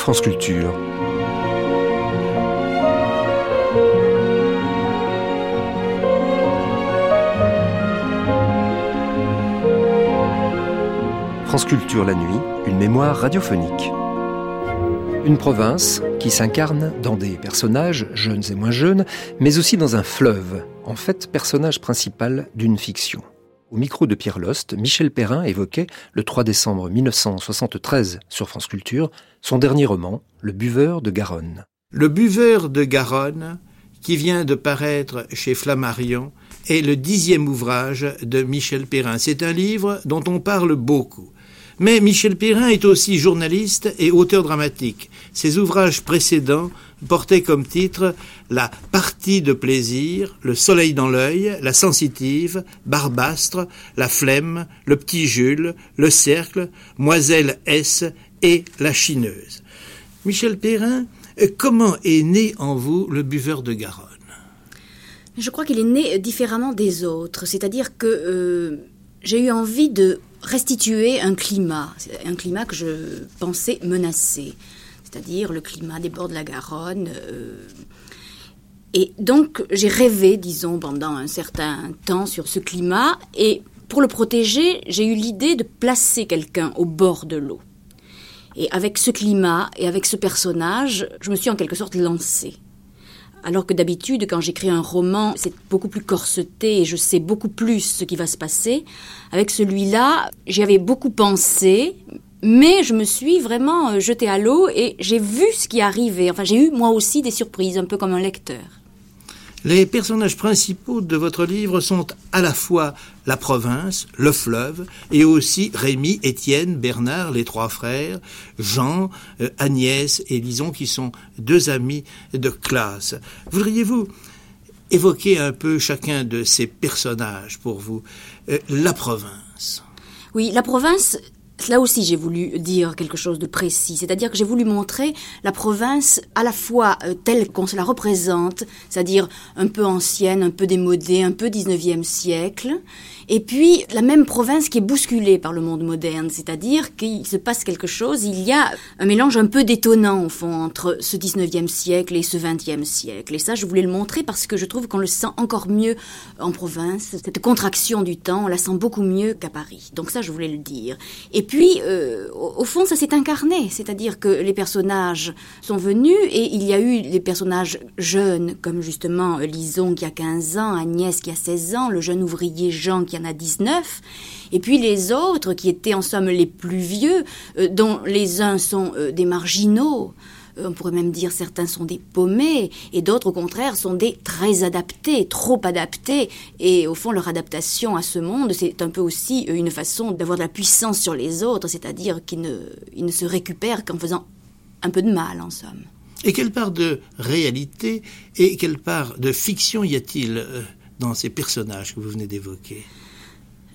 France Culture. France Culture la nuit, une mémoire radiophonique. Une province qui s'incarne dans des personnages, jeunes et moins jeunes, mais aussi dans un fleuve, en fait personnage principal d'une fiction. Au micro de Pierre Lost, Michel Perrin évoquait, le 3 décembre 1973 sur France Culture, son dernier roman, Le Buveur de Garonne. Le Buveur de Garonne, qui vient de paraître chez Flammarion, est le dixième ouvrage de Michel Perrin. C'est un livre dont on parle beaucoup. Mais Michel Perrin est aussi journaliste et auteur dramatique. Ses ouvrages précédents portaient comme titre La partie de plaisir, Le soleil dans l'œil, La sensitive, Barbastre, La flemme, Le petit Jules, Le cercle, Moiselle S et La chineuse. Michel Perrin, comment est né en vous le buveur de Garonne? Je crois qu'il est né différemment des autres, c'est-à-dire que euh, j'ai eu envie de restituer un climat, un climat que je pensais menacé, c'est-à-dire le climat des bords de la Garonne. Euh, et donc j'ai rêvé, disons, pendant un certain temps sur ce climat, et pour le protéger, j'ai eu l'idée de placer quelqu'un au bord de l'eau. Et avec ce climat et avec ce personnage, je me suis en quelque sorte lancée. Alors que d'habitude, quand j'écris un roman, c'est beaucoup plus corseté et je sais beaucoup plus ce qui va se passer. Avec celui-là, j'y avais beaucoup pensé, mais je me suis vraiment euh, jetée à l'eau et j'ai vu ce qui arrivait. Enfin, j'ai eu moi aussi des surprises, un peu comme un lecteur. Les personnages principaux de votre livre sont à la fois la province, le fleuve, et aussi Rémi, Étienne, Bernard, les trois frères, Jean, euh, Agnès et Lison, qui sont deux amis de classe. Voudriez-vous évoquer un peu chacun de ces personnages pour vous? Euh, La province. Oui, la province, Là aussi, j'ai voulu dire quelque chose de précis, c'est-à-dire que j'ai voulu montrer la province à la fois euh, telle qu'on se la représente, c'est-à-dire un peu ancienne, un peu démodée, un peu 19e siècle, et puis, la même province qui est bousculée par le monde moderne, c'est-à-dire qu'il se passe quelque chose, il y a un mélange un peu détonnant, au fond, entre ce 19e siècle et ce 20e siècle. Et ça, je voulais le montrer parce que je trouve qu'on le sent encore mieux en province. Cette contraction du temps, on la sent beaucoup mieux qu'à Paris. Donc ça, je voulais le dire. Et puis, euh, au fond, ça s'est incarné, c'est-à-dire que les personnages sont venus et il y a eu les personnages jeunes, comme justement Lison qui a 15 ans, Agnès qui a 16 ans, le jeune ouvrier Jean qui a a 19, et puis les autres qui étaient en somme les plus vieux, euh, dont les uns sont euh, des marginaux, euh, on pourrait même dire certains sont des paumés, et d'autres au contraire sont des très adaptés, trop adaptés, et au fond leur adaptation à ce monde, c'est un peu aussi une façon d'avoir de la puissance sur les autres, c'est-à-dire qu'ils ne, ne se récupèrent qu'en faisant un peu de mal en somme. Et quelle part de réalité et quelle part de fiction y a-t-il dans ces personnages que vous venez d'évoquer?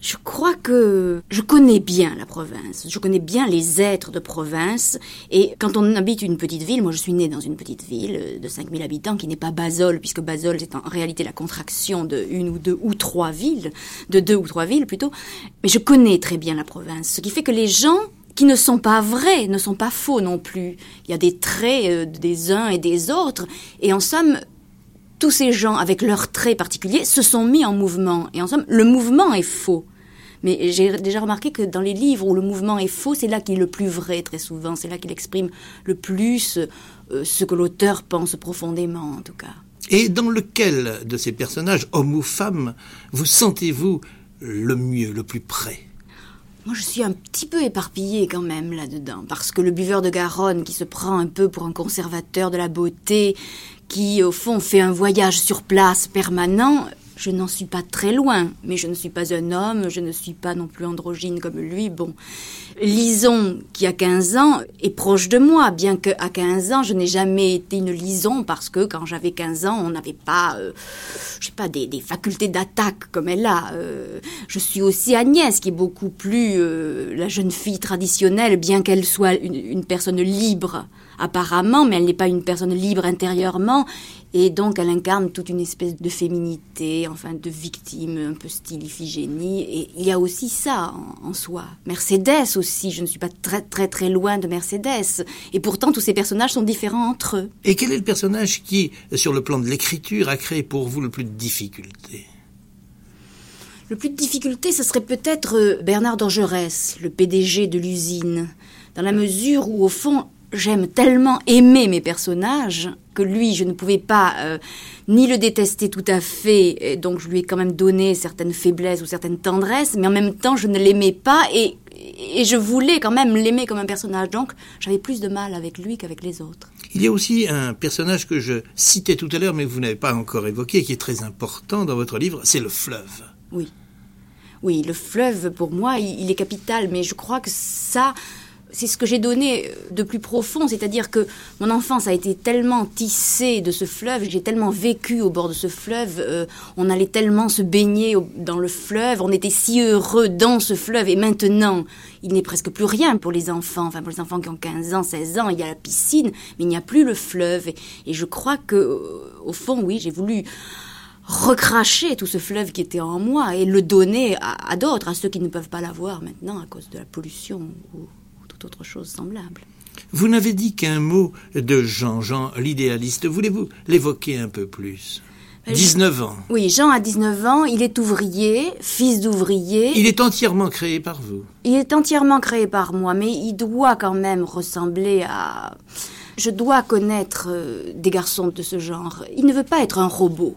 Je crois que je connais bien la province, je connais bien les êtres de province, et quand on habite une petite ville, moi je suis née dans une petite ville de 5000 habitants qui n'est pas Basel, puisque Basel c'est en réalité la contraction de une ou deux ou trois villes, de deux ou trois villes plutôt, mais je connais très bien la province, ce qui fait que les gens qui ne sont pas vrais, ne sont pas faux non plus. Il y a des traits euh, des uns et des autres, et en somme, tous ces gens, avec leurs traits particuliers, se sont mis en mouvement. Et en somme, le mouvement est faux. Mais j'ai déjà remarqué que dans les livres où le mouvement est faux, c'est là qu'il est le plus vrai très souvent, c'est là qu'il exprime le plus euh, ce que l'auteur pense profondément en tout cas. Et dans lequel de ces personnages, homme ou femme, vous sentez-vous le mieux, le plus près? Moi, je suis un petit peu éparpillée quand même là-dedans, parce que le buveur de Garonne, qui se prend un peu pour un conservateur de la beauté, qui au fond fait un voyage sur place permanent, je n'en suis pas très loin, mais je ne suis pas un homme, je ne suis pas non plus androgyne comme lui. Bon, Lison, qui a 15 ans, est proche de moi, bien qu'à 15 ans, je n'ai jamais été une Lison, parce que quand j'avais 15 ans, on n'avait pas, euh, je sais pas, des, facultés d'attaque comme elle a. Euh, je suis aussi Agnès, qui est beaucoup plus euh, la jeune fille traditionnelle, bien qu'elle soit une personne libre apparemment, mais elle n'est pas une personne libre intérieurement, et donc elle incarne toute une espèce de féminité enfin, de victime, un peu style Iphigénie. Et il y a aussi ça en, soi. Mercedes aussi, je ne suis pas très très très loin de Mercedes. Et pourtant, tous ces personnages sont différents entre eux. Et quel est le personnage qui, sur le plan de l'écriture, a créé pour vous le plus de difficultés? Le plus de difficulté, ce serait peut-être euh, Bernard Dorgerès, le PDG de l'usine, dans la mesure où, au fond, j'aime tellement aimer mes personnages que lui, je ne pouvais pas euh, ni le détester tout à fait, donc je lui ai quand même donné certaines faiblesses ou certaines tendresses, mais en même temps, je ne l'aimais pas et, et je voulais quand même l'aimer comme un personnage, donc j'avais plus de mal avec lui qu'avec les autres. Il y a aussi un personnage que je citais tout à l'heure, mais que vous n'avez pas encore évoqué, qui est très important dans votre livre, c'est le fleuve. Oui. Oui, le fleuve, pour moi, il, est capital, mais je crois que ça, c'est ce que j'ai donné de plus profond, c'est-à-dire que mon enfance a été tellement tissée de ce fleuve, j'ai tellement vécu au bord de ce fleuve, euh, on allait tellement se baigner dans le fleuve, on était si heureux dans ce fleuve, et maintenant, il n'est presque plus rien pour les enfants, enfin pour les enfants qui ont 15 ans, 16 ans, il y a la piscine, mais il n'y a plus le fleuve, et, je crois que, euh, au fond, oui, j'ai voulu recracher tout ce fleuve qui était en moi et le donner à, d'autres, à ceux qui ne peuvent pas l'avoir maintenant à cause de la pollution autre chose semblable. Vous n'avez dit qu'un mot de Jean, Jean l'idéaliste. Voulez-vous l'évoquer un peu plus? 19 ans. Oui, Jean a 19 ans, il est ouvrier, fils d'ouvrier. Il est entièrement créé par vous. Il est entièrement créé par moi, mais il doit quand même ressembler à... Je dois connaître euh, des garçons de ce genre. Il ne veut pas être un robot.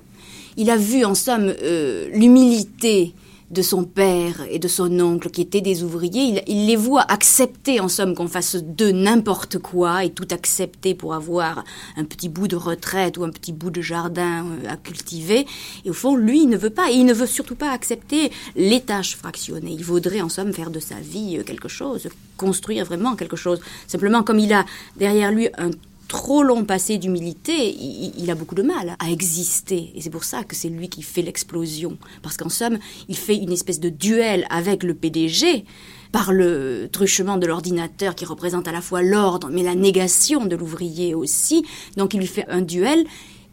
Il a vu en somme euh, l'humilité de son père et de son oncle qui étaient des ouvriers. Il, les voit accepter en somme qu'on fasse de n'importe quoi et tout accepter pour avoir un petit bout de retraite ou un petit bout de jardin euh, à cultiver. Et au fond, lui, il ne veut pas. Et il ne veut surtout pas accepter les tâches fractionnées. Il voudrait en somme faire de sa vie euh, quelque chose, construire vraiment quelque chose. Simplement, comme il a derrière lui un trop long passé d'humilité, il, a beaucoup de mal à exister. Et c'est pour ça que c'est lui qui fait l'explosion. Parce qu'en somme, il fait une espèce de duel avec le PDG par le truchement de l'ordinateur qui représente à la fois l'ordre, mais la négation de l'ouvrier aussi. Donc il lui fait un duel,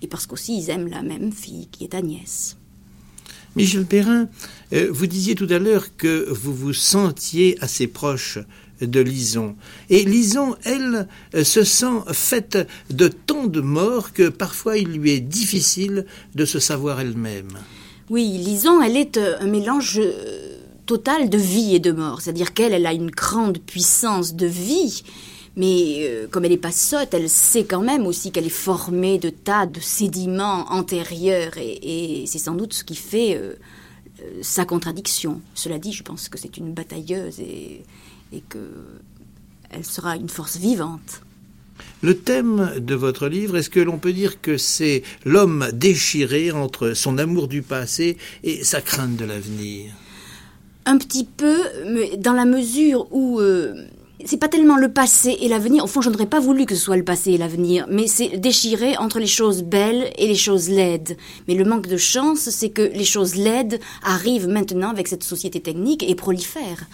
et parce qu'aussi ils aiment la même fille qui est Agnès. Michel Perrin, euh, vous disiez tout à l'heure que vous vous sentiez assez proche de Lison. Et Lison, elle, euh, se sent faite de tant de morts que parfois il lui est difficile de se savoir elle-même. Oui, Lison, elle est euh, un mélange euh, total de vie et de mort. C'est-à-dire qu'elle, elle a une grande puissance de vie, mais comme elle n'est pas sotte, elle sait quand même aussi qu'elle est formée de tas de sédiments antérieurs, et, c'est sans doute ce qui fait sa contradiction. Cela dit, je pense que c'est une batailleuse et et qu'elle sera une force vivante. Le thème de votre livre, est-ce que l'on peut dire que c'est l'homme déchiré entre son amour du passé et sa crainte de l'avenir? Un petit peu, mais dans la mesure où euh, c'est pas tellement le passé et l'avenir. Au fond, je n'aurais pas voulu que ce soit le passé et l'avenir, mais c'est déchiré entre les choses belles et les choses laides. Mais le manque de chance, c'est que les choses laides arrivent maintenant avec cette société technique et prolifèrent.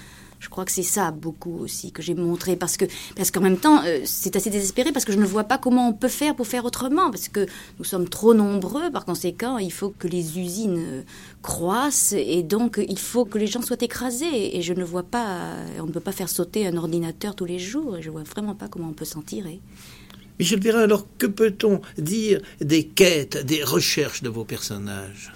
Je crois que c'est ça beaucoup aussi que j'ai montré parce que parce qu'en même temps euh, c'est assez désespéré parce que je ne vois pas comment on peut faire pour faire autrement parce que nous sommes trop nombreux par conséquent il faut que les usines euh, croissent et donc il faut que les gens soient écrasés et je ne vois pas on ne peut pas faire sauter un ordinateur tous les jours et je vois vraiment pas comment on peut s'en tirer. Michel Perrin, alors que peut-on dire des quêtes, des recherches de vos personnages?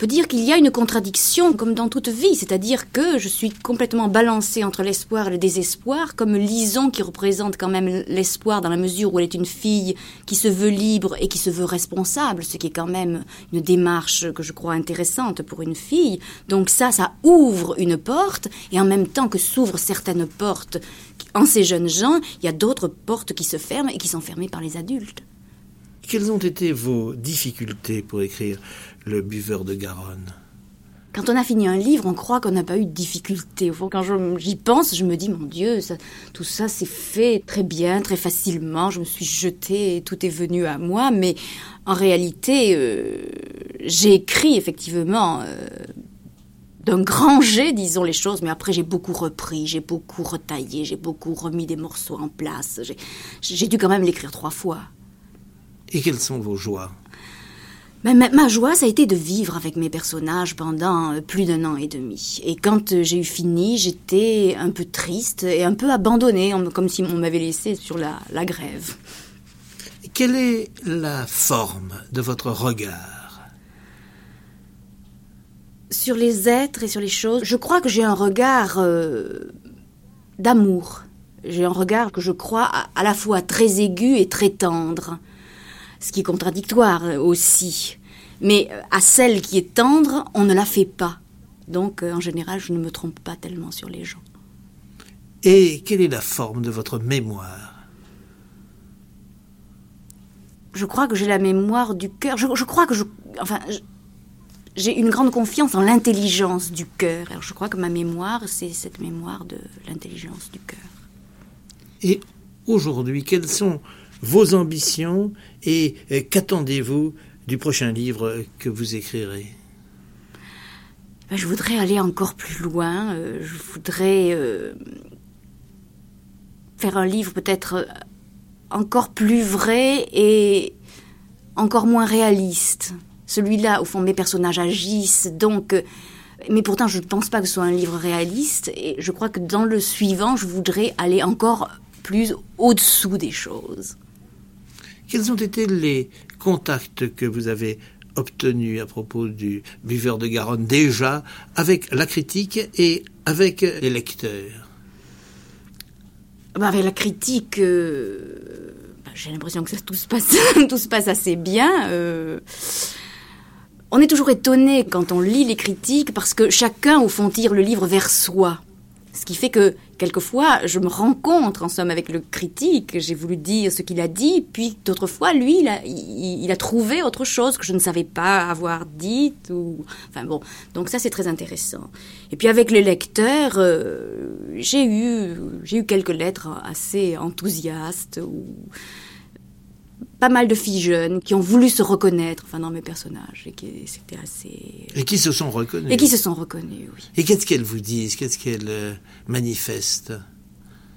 Peut dire qu'il y a une contradiction comme dans toute vie, c'est-à-dire que je suis complètement balancée entre l'espoir et le désespoir, comme Lison qui représente quand même l'espoir dans la mesure où elle est une fille qui se veut libre et qui se veut responsable, ce qui est quand même une démarche que je crois intéressante pour une fille. Donc ça, ça ouvre une porte et en même temps que s'ouvrent certaines portes en ces jeunes gens, il y a d'autres portes qui se ferment et qui sont fermées par les adultes. Quelles ont été vos difficultés pour écrire Le buveur de Garonne? Quand on a fini un livre, on croit qu'on n'a pas eu de difficultés. Quand j'y pense, je me dis, mon Dieu, tout ça s'est fait très bien, très facilement. Je me suis jetée et tout est venu à moi. Mais en réalité, euh, j'ai écrit effectivement euh, d'un grand jet, disons les choses. Mais après, j'ai beaucoup repris, j'ai beaucoup retaillé, j'ai beaucoup remis des morceaux en place. J'ai dû quand même l'écrire trois fois. Et quelles sont vos joies? Ma, ma, joie, ça a été de vivre avec mes personnages pendant euh, plus d'un an et demi. Et quand euh, j'ai eu fini, j'étais un peu triste et un peu abandonnée, comme si on m'avait laissé sur la, la grève. Quelle est la forme de votre regard? Sur les êtres et sur les choses, je crois que j'ai un regard euh, d'amour. J'ai un regard que je crois à, à la fois très aigu et très tendre ce qui est contradictoire aussi. Mais euh, à celle qui est tendre, on ne la fait pas. Donc, euh, en général, je ne me trompe pas tellement sur les gens. Et quelle est la forme de votre mémoire? Je crois que j'ai la mémoire du cœur. Je, crois que je. Enfin. j'ai une grande confiance en l'intelligence du cœur. Alors je crois que ma mémoire, c'est cette mémoire de l'intelligence du cœur. Et aujourd'hui, quelles sont vos ambitions et euh, qu'attendez-vous du prochain livre que vous écrirez? Ben, Je voudrais aller encore plus loin. Euh, je voudrais euh, faire un livre peut-être encore plus vrai et encore moins réaliste. Celui-là, au fond, mes personnages agissent, donc... Mais pourtant, je ne pense pas que ce soit un livre réaliste, et je crois que dans le suivant, je voudrais aller encore plus au-dessous des choses. Quels ont été les contacts que vous avez obtenus à propos du buveur de Garonne déjà avec la critique et avec les lecteurs? Bah Avec la critique, euh, bah, j'ai l'impression que ça, tout, se passe, assez bien. Euh. on est toujours étonné quand on lit les critiques parce que chacun, au fond, tire le livre vers soi. Ce qui fait que quelquefois, je me rencontre en somme avec le critique, j'ai voulu dire ce qu'il a dit, puis d'autres fois, lui, il a, il, a, trouvé autre chose que je ne savais pas avoir dit. Ou... Enfin bon, donc ça c'est très intéressant. Et puis avec les lecteurs, euh, j'ai eu, eu quelques lettres assez enthousiastes. Ou pas mal de filles jeunes qui ont voulu se reconnaître enfin, dans mes personnages et qui c'était assez et qui se sont reconnues et qui se sont reconnues oui. Et qu'est-ce qu'elles vous disent qu'est-ce qu'elles euh, manifestent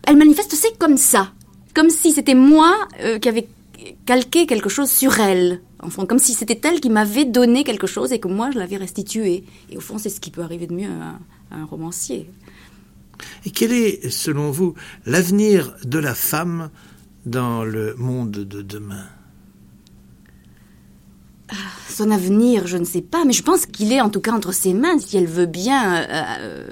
elles manifestent c'est comme ça. Comme si c'était moi euh, qui avais calqué quelque chose sur elles enfin comme si c'était elle qui m'avait donné quelque chose et que moi je l'avais restitué. Et au fond c'est ce qui peut arriver de mieux à un romancier. Et quel est selon vous l'avenir de la femme dans le monde de demain ah, son avenir, je ne sais pas, mais je pense qu'il est en tout cas entre ses mains si elle veut bien euh, euh,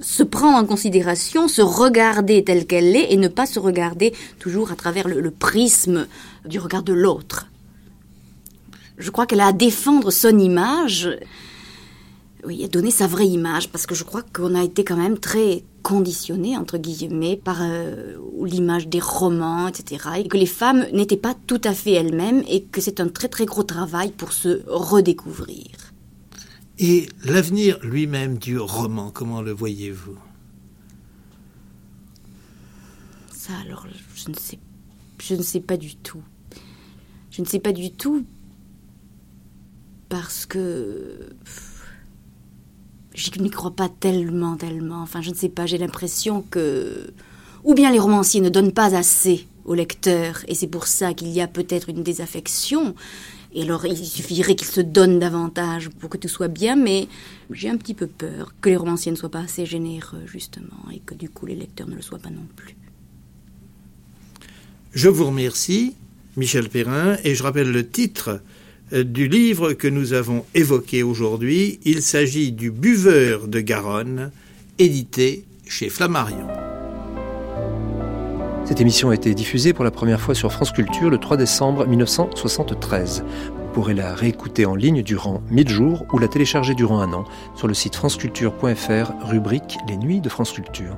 se prendre en considération, se regarder telle qu'elle est et ne pas se regarder toujours à travers le, prisme du regard de l'autre. Je crois qu'elle a à défendre son image, oui, à donner sa vraie image, parce que je crois qu'on a été quand même très conditionné, entre guillemets, par euh, l'image des romans, etc. Et que les femmes n'étaient pas tout à fait elles-mêmes et que c'est un très très gros travail pour se redécouvrir. Et l'avenir lui-même du roman, comment le voyez-vous? Ça, alors, je ne sais, je ne sais pas du tout. Je ne sais pas du tout parce que je n'y crois pas tellement, tellement. Enfin, je ne sais pas, j'ai l'impression que... Ou bien les romanciers ne donnent pas assez au lecteur, et c'est pour ça qu'il y a peut-être une désaffection. Et alors, il suffirait qu'ils se donnent davantage pour que tout soit bien, mais j'ai un petit peu peur que les romanciers ne soient pas assez généreux, justement, et que du coup les lecteurs ne le soient pas non plus. Je vous remercie, Michel Perrin, et je rappelle le titre du livre que nous avons évoqué aujourd'hui. Il s'agit du Buveur de Garonne, édité chez Flammarion. Cette émission a été diffusée pour la première fois sur France Culture le 3 décembre 1973. Vous pourrez la réécouter en ligne durant 1000 jours ou la télécharger durant un an sur le site franceculture.fr, rubrique Les Nuits de France Culture.